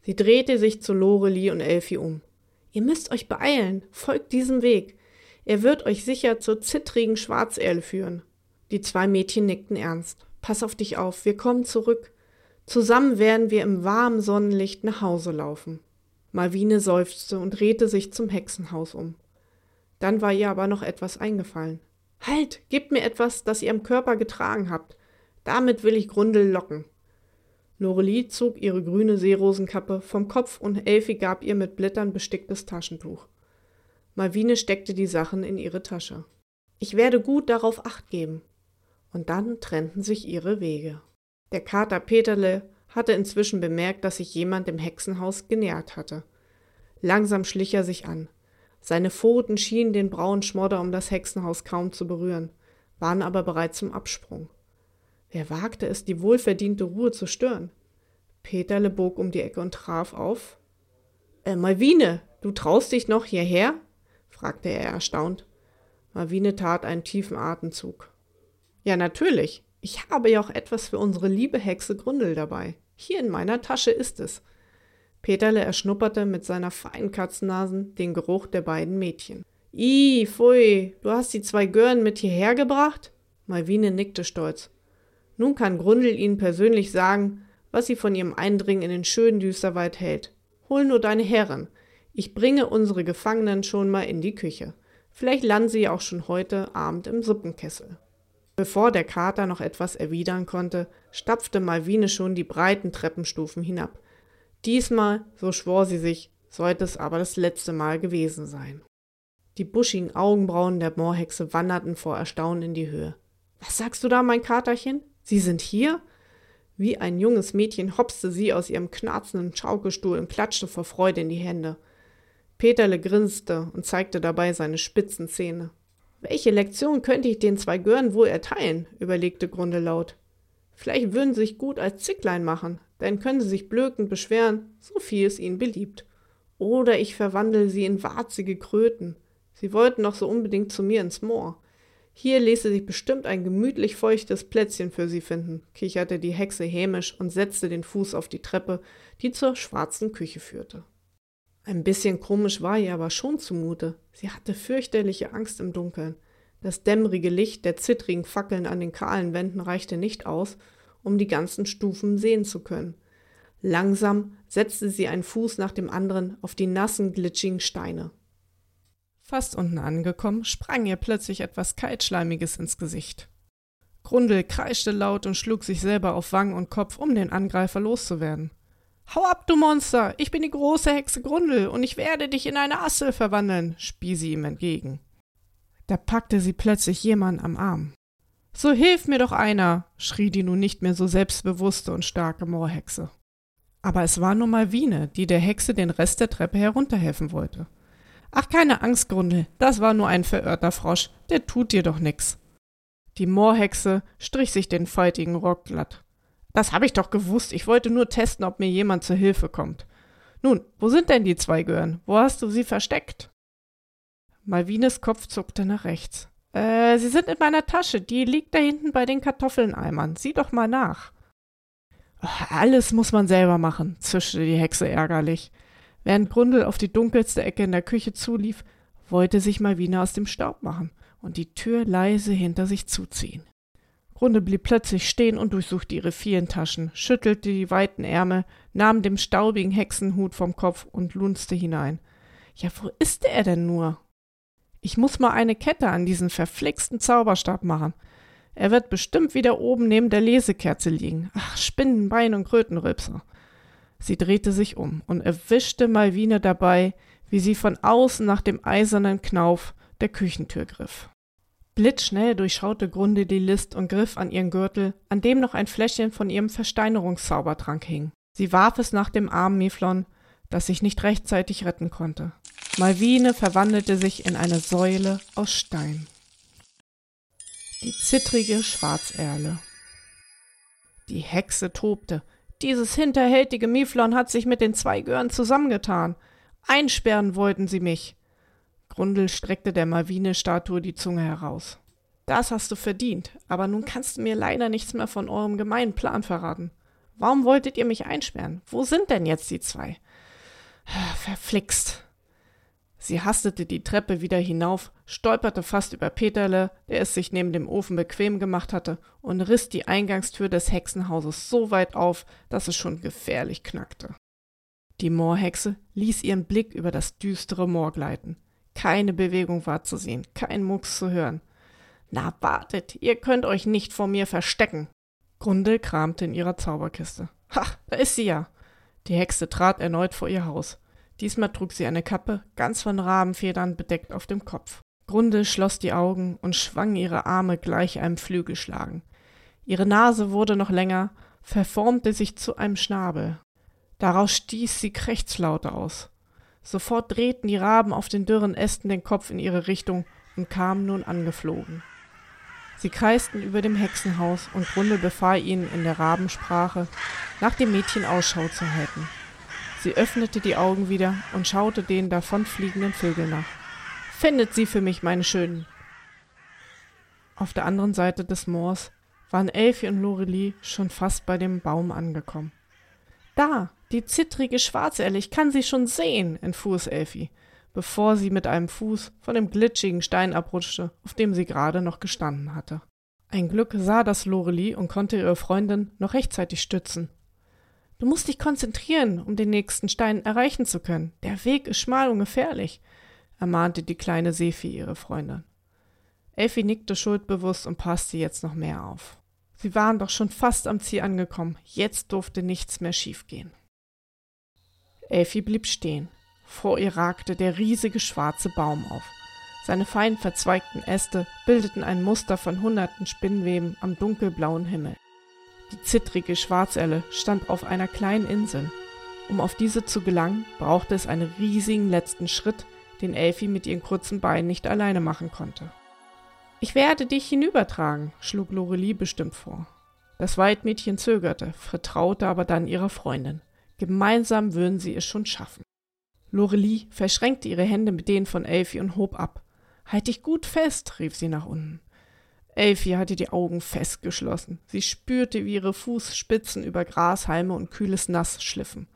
Sie drehte sich zu Lorelie und Elfi um. Ihr müsst euch beeilen, folgt diesem Weg. Er wird euch sicher zur zittrigen Schwarzehrle führen. Die zwei Mädchen nickten ernst. Pass auf dich auf, wir kommen zurück. Zusammen werden wir im warmen Sonnenlicht nach Hause laufen. Malvine seufzte und drehte sich zum Hexenhaus um. Dann war ihr aber noch etwas eingefallen. Halt, gebt mir etwas, das ihr am Körper getragen habt. Damit will ich Grundel locken. Lorelie zog ihre grüne Seerosenkappe vom Kopf und Elfi gab ihr mit Blättern besticktes Taschentuch. Malvine steckte die Sachen in ihre Tasche. Ich werde gut darauf acht geben. Und dann trennten sich ihre Wege. Der Kater Peterle hatte inzwischen bemerkt, dass sich jemand dem Hexenhaus genähert hatte. Langsam schlich er sich an. Seine Pfoten schienen den braunen Schmodder um das Hexenhaus kaum zu berühren, waren aber bereit zum Absprung. Wer wagte es, die wohlverdiente Ruhe zu stören? Peterle bog um die Ecke und traf auf. Äh, Malvine, du traust dich noch hierher? fragte er erstaunt. Malvine tat einen tiefen Atemzug. Ja, natürlich. Ich habe ja auch etwas für unsere liebe Hexe Gründel dabei. Hier in meiner Tasche ist es. Peterle erschnupperte mit seiner feinen Katzennasen den Geruch der beiden Mädchen. Ih, pfui, du hast die zwei Gören mit hierher gebracht? Malvine nickte stolz. Nun kann Grundel ihnen persönlich sagen, was sie von ihrem Eindringen in den schönen Düsterwald hält. Hol nur deine Herren. Ich bringe unsere Gefangenen schon mal in die Küche. Vielleicht landen sie auch schon heute Abend im Suppenkessel. Bevor der Kater noch etwas erwidern konnte, stapfte Malvine schon die breiten Treppenstufen hinab. Diesmal, so schwor sie sich, sollte es aber das letzte Mal gewesen sein. Die buschigen Augenbrauen der Moorhexe wanderten vor Erstaunen in die Höhe. Was sagst du da, mein Katerchen? Sie sind hier? Wie ein junges Mädchen hopste sie aus ihrem knarzenden Schaukelstuhl und klatschte vor Freude in die Hände. Peterle grinste und zeigte dabei seine spitzen Zähne. Welche Lektion könnte ich den zwei Gören wohl erteilen? überlegte Grunde laut. Vielleicht würden sie sich gut als Zicklein machen, dann können sie sich blökend beschweren, so viel es ihnen beliebt. Oder ich verwandle sie in warzige Kröten. Sie wollten doch so unbedingt zu mir ins Moor. Hier ließe sich bestimmt ein gemütlich feuchtes Plätzchen für sie finden, kicherte die Hexe hämisch und setzte den Fuß auf die Treppe, die zur schwarzen Küche führte. Ein bisschen komisch war ihr aber schon zumute. Sie hatte fürchterliche Angst im Dunkeln. Das dämmerige Licht der zittrigen Fackeln an den kahlen Wänden reichte nicht aus, um die ganzen Stufen sehen zu können. Langsam setzte sie einen Fuß nach dem anderen auf die nassen, glitschigen Steine. Fast unten angekommen, sprang ihr plötzlich etwas Kaltschleimiges ins Gesicht. Grundel kreischte laut und schlug sich selber auf Wangen und Kopf, um den Angreifer loszuwerden. Hau ab, du Monster! Ich bin die große Hexe Grundel und ich werde dich in eine Assel verwandeln, spie sie ihm entgegen. Da packte sie plötzlich jemand am Arm. So hilf mir doch einer, schrie die nun nicht mehr so selbstbewusste und starke Moorhexe. Aber es war nun mal Wiene, die der Hexe den Rest der Treppe herunterhelfen wollte. Ach, keine Angst, Grundel, das war nur ein verirrter Frosch, der tut dir doch nix. Die Moorhexe strich sich den faltigen Rock glatt. Das habe ich doch gewusst. Ich wollte nur testen, ob mir jemand zur Hilfe kommt. Nun, wo sind denn die zwei Gören? Wo hast du sie versteckt? Malvines Kopf zuckte nach rechts. Äh, sie sind in meiner Tasche. Die liegt da hinten bei den Kartoffelneimern. Sieh doch mal nach. Alles muss man selber machen, zischte die Hexe ärgerlich. Während Grundel auf die dunkelste Ecke in der Küche zulief, wollte sich Malvina aus dem Staub machen und die Tür leise hinter sich zuziehen. Grunde blieb plötzlich stehen und durchsuchte ihre vielen Taschen, schüttelte die weiten Ärmel, nahm den staubigen Hexenhut vom Kopf und lunzte hinein. Ja, wo ist er denn nur? Ich muss mal eine Kette an diesen verflixten Zauberstab machen. Er wird bestimmt wieder oben neben der Lesekerze liegen. Ach, Spinnenbein und Krötenrübser. Sie drehte sich um und erwischte Malvine dabei, wie sie von außen nach dem eisernen Knauf der Küchentür griff. Blitzschnell durchschaute Grunde die List und griff an ihren Gürtel, an dem noch ein Fläschchen von ihrem Versteinerungszaubertrank hing. Sie warf es nach dem armen Miflon, das sich nicht rechtzeitig retten konnte. Malvine verwandelte sich in eine Säule aus Stein. Die zittrige Schwarzerle. Die Hexe tobte. Dieses hinterhältige Miflon hat sich mit den zwei Gören zusammengetan. Einsperren wollten sie mich. Grundel streckte der Malvine-Statue die Zunge heraus. Das hast du verdient, aber nun kannst du mir leider nichts mehr von eurem gemeinen Plan verraten. Warum wolltet ihr mich einsperren? Wo sind denn jetzt die zwei? Verflixt. Sie hastete die Treppe wieder hinauf, stolperte fast über Peterle, der es sich neben dem Ofen bequem gemacht hatte, und riss die Eingangstür des Hexenhauses so weit auf, dass es schon gefährlich knackte. Die Moorhexe ließ ihren Blick über das düstere Moor gleiten. Keine Bewegung war zu sehen, kein Mucks zu hören. Na, wartet, ihr könnt euch nicht vor mir verstecken. Grundel kramte in ihrer Zauberkiste. Ha, da ist sie ja. Die Hexe trat erneut vor ihr Haus. Diesmal trug sie eine Kappe, ganz von Rabenfedern bedeckt auf dem Kopf. Grundel schloss die Augen und schwang ihre Arme gleich einem Flügelschlagen. Ihre Nase wurde noch länger, verformte sich zu einem Schnabel. Daraus stieß sie Krächzlaute aus. Sofort drehten die Raben auf den dürren Ästen den Kopf in ihre Richtung und kamen nun angeflogen. Sie kreisten über dem Hexenhaus und Grundel befahl ihnen in der Rabensprache, nach dem Mädchen Ausschau zu halten. Sie öffnete die Augen wieder und schaute den davonfliegenden Vögeln nach. Findet sie für mich, meine Schönen! Auf der anderen Seite des Moors waren Elfie und Lorelie schon fast bei dem Baum angekommen. Da, die zittrige Schwarzelli, ich kann sie schon sehen, entfuhr es Elfi, bevor sie mit einem Fuß von dem glitschigen Stein abrutschte, auf dem sie gerade noch gestanden hatte. Ein Glück sah das Loreli und konnte ihre Freundin noch rechtzeitig stützen. Du musst dich konzentrieren, um den nächsten Stein erreichen zu können. Der Weg ist schmal und gefährlich, ermahnte die kleine Sefi ihre Freundin. Elfi nickte schuldbewusst und passte jetzt noch mehr auf. Sie waren doch schon fast am Ziel angekommen. Jetzt durfte nichts mehr schiefgehen. Elfi blieb stehen. Vor ihr ragte der riesige schwarze Baum auf. Seine fein verzweigten Äste bildeten ein Muster von hunderten Spinnweben am dunkelblauen Himmel. Die zittrige Schwarzelle stand auf einer kleinen Insel. Um auf diese zu gelangen, brauchte es einen riesigen letzten Schritt, den Elfi mit ihren kurzen Beinen nicht alleine machen konnte. Ich werde dich hinübertragen, schlug Lorelie bestimmt vor. Das Waldmädchen zögerte, vertraute aber dann ihrer Freundin. Gemeinsam würden sie es schon schaffen. Lorelie verschränkte ihre Hände mit denen von Elfie und hob ab. Halt dich gut fest, rief sie nach unten. Elfie hatte die Augen fest geschlossen. Sie spürte, wie ihre Fußspitzen über Grashalme und kühles Nass schliffen,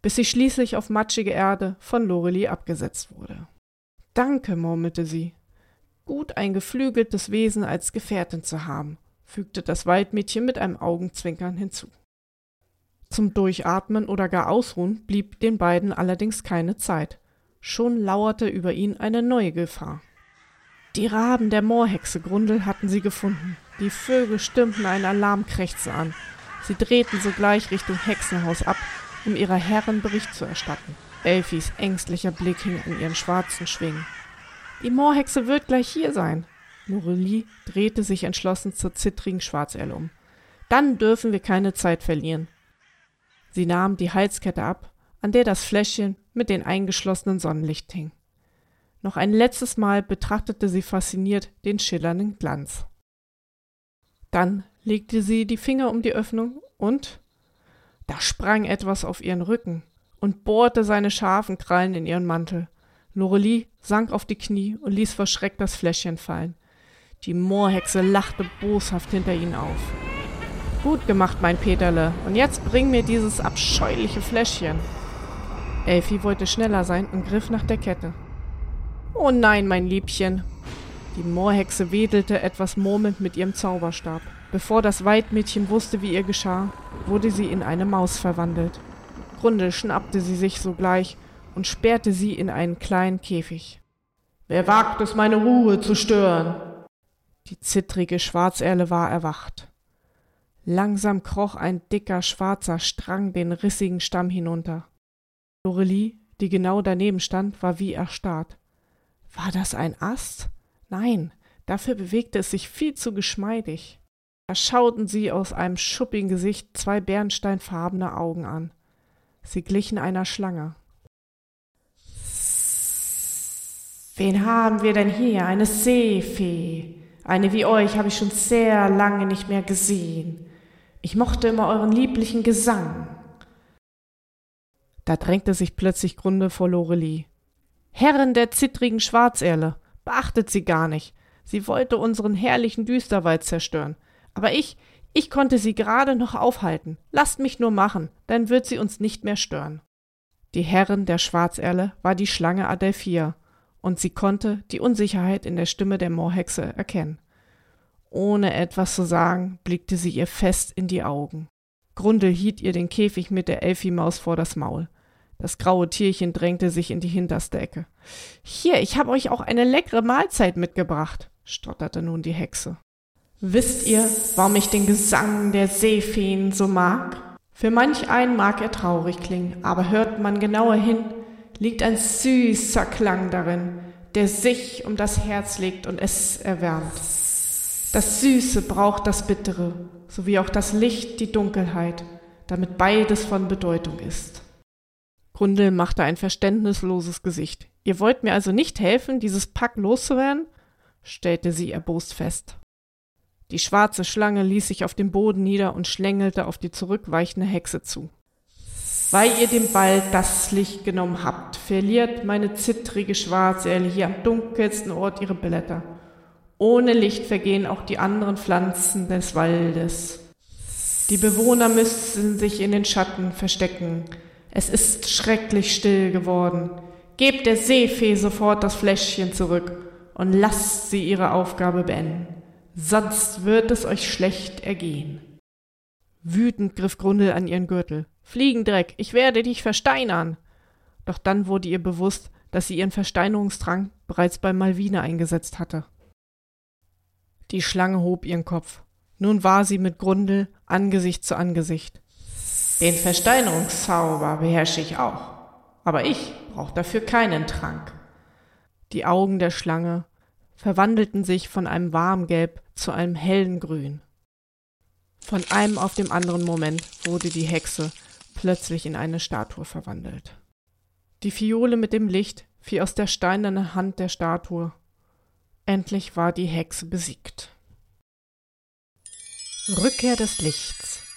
bis sie schließlich auf matschige Erde von Lorelie abgesetzt wurde. Danke, murmelte sie. Gut ein geflügeltes Wesen als Gefährtin zu haben, fügte das Waldmädchen mit einem Augenzwinkern hinzu. Zum Durchatmen oder gar Ausruhen blieb den beiden allerdings keine Zeit. Schon lauerte über ihn eine neue Gefahr. Die Raben der Moorhexe Grundel hatten sie gefunden. Die Vögel stimmten ein Alarmkrächzen an. Sie drehten sogleich Richtung Hexenhaus ab, um ihrer Herren Bericht zu erstatten. Elfis ängstlicher Blick hing an ihren schwarzen Schwingen. Die Moorhexe wird gleich hier sein. Norelie drehte sich entschlossen zur zittrigen Schwarzelbe um. Dann dürfen wir keine Zeit verlieren. Sie nahm die Halskette ab, an der das Fläschchen mit den eingeschlossenen Sonnenlicht hing. Noch ein letztes Mal betrachtete sie fasziniert den schillernden Glanz. Dann legte sie die Finger um die Öffnung und da sprang etwas auf ihren Rücken und bohrte seine scharfen Krallen in ihren Mantel. Lorelie sank auf die Knie und ließ vor Schreck das Fläschchen fallen. Die Moorhexe lachte boshaft hinter ihnen auf. Gut gemacht, mein Peterle. Und jetzt bring mir dieses abscheuliche Fläschchen. Elfi wollte schneller sein und griff nach der Kette. Oh nein, mein Liebchen. Die Moorhexe wedelte etwas murmelnd mit ihrem Zauberstab. Bevor das Weidmädchen wusste, wie ihr geschah, wurde sie in eine Maus verwandelt. Grundel schnappte sie sich sogleich und sperrte sie in einen kleinen Käfig. Wer wagt es, meine Ruhe zu stören? Die zittrige Schwarzerle war erwacht. Langsam kroch ein dicker schwarzer Strang den rissigen Stamm hinunter. Lorelie, die genau daneben stand, war wie erstarrt. War das ein Ast? Nein, dafür bewegte es sich viel zu geschmeidig. Da schauten sie aus einem schuppigen Gesicht zwei bernsteinfarbene Augen an. Sie glichen einer Schlange. Wen haben wir denn hier? Eine Seefee. Eine wie euch habe ich schon sehr lange nicht mehr gesehen. Ich mochte immer euren lieblichen Gesang. Da drängte sich plötzlich Grunde vor Lorelie. Herrin der zittrigen Schwarzerle, beachtet sie gar nicht. Sie wollte unseren herrlichen Düsterwald zerstören. Aber ich, ich konnte sie gerade noch aufhalten. Lasst mich nur machen, dann wird sie uns nicht mehr stören. Die Herrin der Schwarzerle war die Schlange Adelphia, und sie konnte die Unsicherheit in der Stimme der Moorhexe erkennen. Ohne etwas zu sagen, blickte sie ihr fest in die Augen. Grundel hielt ihr den Käfig mit der Elfimaus vor das Maul. Das graue Tierchen drängte sich in die hinterste Ecke. Hier, ich habe euch auch eine leckere Mahlzeit mitgebracht, stotterte nun die Hexe. Wisst ihr, warum ich den Gesang der Seefeen so mag? Für manch einen mag er traurig klingen, aber hört man genauer hin, liegt ein süßer Klang darin, der sich um das Herz legt und es erwärmt. Das Süße braucht das Bittere, sowie auch das Licht die Dunkelheit, damit beides von Bedeutung ist. Grundel machte ein verständnisloses Gesicht. Ihr wollt mir also nicht helfen, dieses Pack loszuwerden? stellte sie erbost fest. Die schwarze Schlange ließ sich auf den Boden nieder und schlängelte auf die zurückweichende Hexe zu. Weil ihr dem Wald das Licht genommen habt, verliert meine zittrige Schwarzerle hier am dunkelsten Ort ihre Blätter. Ohne Licht vergehen auch die anderen Pflanzen des Waldes. Die Bewohner müssen sich in den Schatten verstecken. Es ist schrecklich still geworden. Gebt der Seefee sofort das Fläschchen zurück und lasst sie ihre Aufgabe beenden. Sonst wird es euch schlecht ergehen. Wütend griff Grundel an ihren Gürtel. Fliegendreck, ich werde dich versteinern. Doch dann wurde ihr bewusst, dass sie ihren Versteinerungsdrang bereits bei Malvine eingesetzt hatte. Die Schlange hob ihren Kopf. Nun war sie mit Grundel Angesicht zu Angesicht. Den Versteinerungszauber beherrsche ich auch. Aber ich brauche dafür keinen Trank. Die Augen der Schlange verwandelten sich von einem Warmgelb zu einem hellen Grün. Von einem auf dem anderen Moment wurde die Hexe plötzlich in eine Statue verwandelt. Die Fiole mit dem Licht fiel aus der steinernen Hand der Statue Endlich war die Hexe besiegt. Rückkehr des Lichts.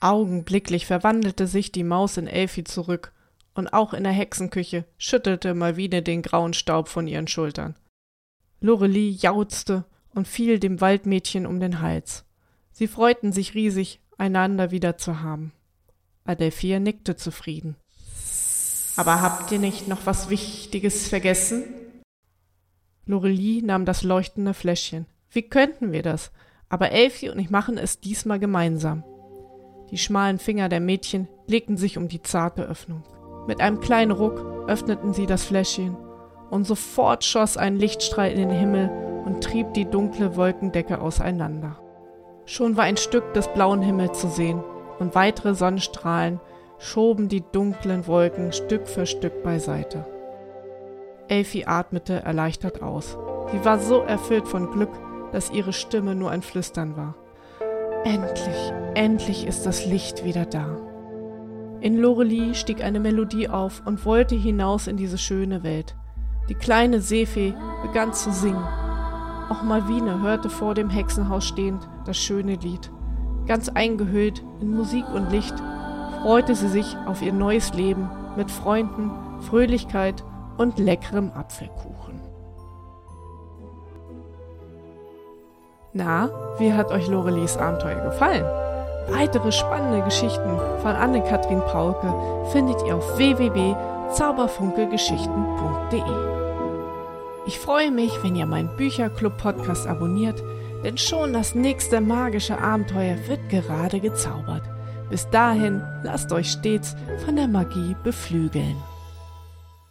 Augenblicklich verwandelte sich die Maus in Elfi zurück, und auch in der Hexenküche schüttelte Malvine den grauen Staub von ihren Schultern. Lorelie jauzte und fiel dem Waldmädchen um den Hals. Sie freuten sich riesig, einander wieder zu haben. Adelphia nickte zufrieden. Aber habt ihr nicht noch was Wichtiges vergessen? Lorelie nahm das leuchtende Fläschchen. Wie könnten wir das? Aber Elfie und ich machen es diesmal gemeinsam. Die schmalen Finger der Mädchen legten sich um die zarte Öffnung. Mit einem kleinen Ruck öffneten sie das Fläschchen, und sofort schoss ein Lichtstrahl in den Himmel und trieb die dunkle Wolkendecke auseinander. Schon war ein Stück des blauen Himmels zu sehen, und weitere Sonnenstrahlen schoben die dunklen Wolken Stück für Stück beiseite. Elfie atmete erleichtert aus. Sie war so erfüllt von Glück, dass ihre Stimme nur ein Flüstern war. Endlich, endlich ist das Licht wieder da. In Lorelie stieg eine Melodie auf und wollte hinaus in diese schöne Welt. Die kleine Seefee begann zu singen. Auch Malvine hörte vor dem Hexenhaus stehend das schöne Lied. Ganz eingehüllt in Musik und Licht freute sie sich auf ihr neues Leben mit Freunden, Fröhlichkeit und leckerem Apfelkuchen. Na, wie hat euch Lorelies Abenteuer gefallen? Weitere spannende Geschichten von Anne-Kathrin Paulke findet ihr auf www.zauberfunkelgeschichten.de. Ich freue mich, wenn ihr meinen Bücherclub-Podcast abonniert, denn schon das nächste magische Abenteuer wird gerade gezaubert. Bis dahin lasst euch stets von der Magie beflügeln.